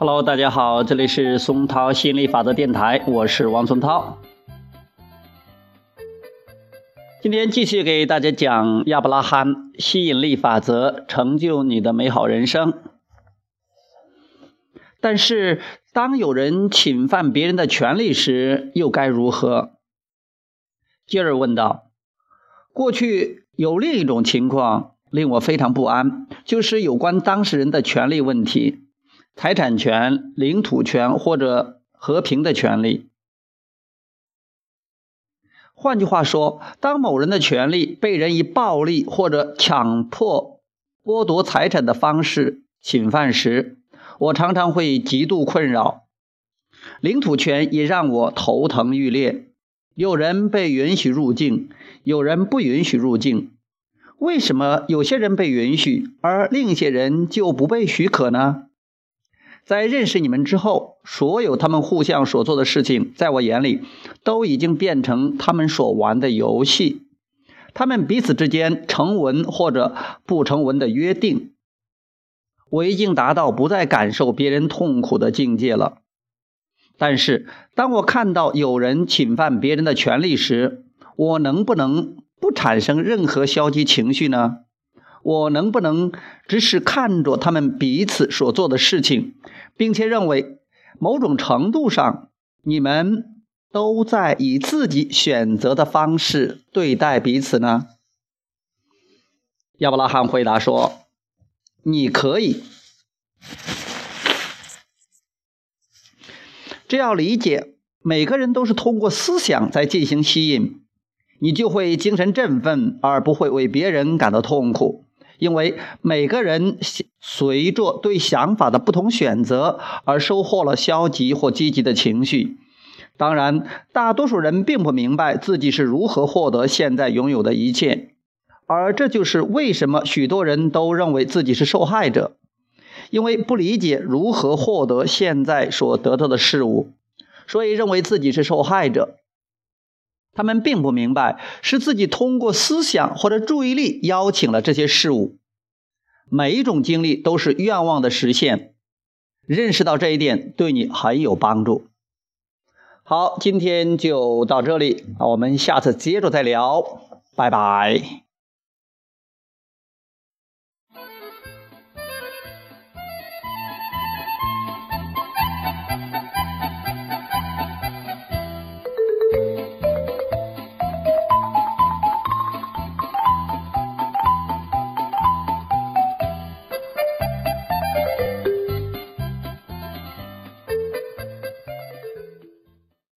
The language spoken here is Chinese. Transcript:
Hello，大家好，这里是松涛吸引力法则电台，我是王松涛。今天继续给大家讲亚伯拉罕吸引力法则，成就你的美好人生。但是，当有人侵犯别人的权利时，又该如何？杰尔问道。过去有另一种情况。令我非常不安，就是有关当事人的权利问题，财产权、领土权或者和平的权利。换句话说，当某人的权利被人以暴力或者强迫剥夺财产的方式侵犯时，我常常会极度困扰。领土权也让我头疼欲裂。有人被允许入境，有人不允许入境。为什么有些人被允许，而另一些人就不被许可呢？在认识你们之后，所有他们互相所做的事情，在我眼里都已经变成他们所玩的游戏。他们彼此之间成文或者不成文的约定，我已经达到不再感受别人痛苦的境界了。但是，当我看到有人侵犯别人的权利时，我能不能？不产生任何消极情绪呢？我能不能只是看着他们彼此所做的事情，并且认为某种程度上你们都在以自己选择的方式对待彼此呢？亚伯拉罕回答说：“你可以。这要理解，每个人都是通过思想在进行吸引。”你就会精神振奋，而不会为别人感到痛苦，因为每个人随着对想法的不同选择而收获了消极或积极的情绪。当然，大多数人并不明白自己是如何获得现在拥有的一切，而这就是为什么许多人都认为自己是受害者，因为不理解如何获得现在所得到的事物，所以认为自己是受害者。他们并不明白，是自己通过思想或者注意力邀请了这些事物。每一种经历都是愿望的实现。认识到这一点，对你很有帮助。好，今天就到这里，我们下次接着再聊，拜拜。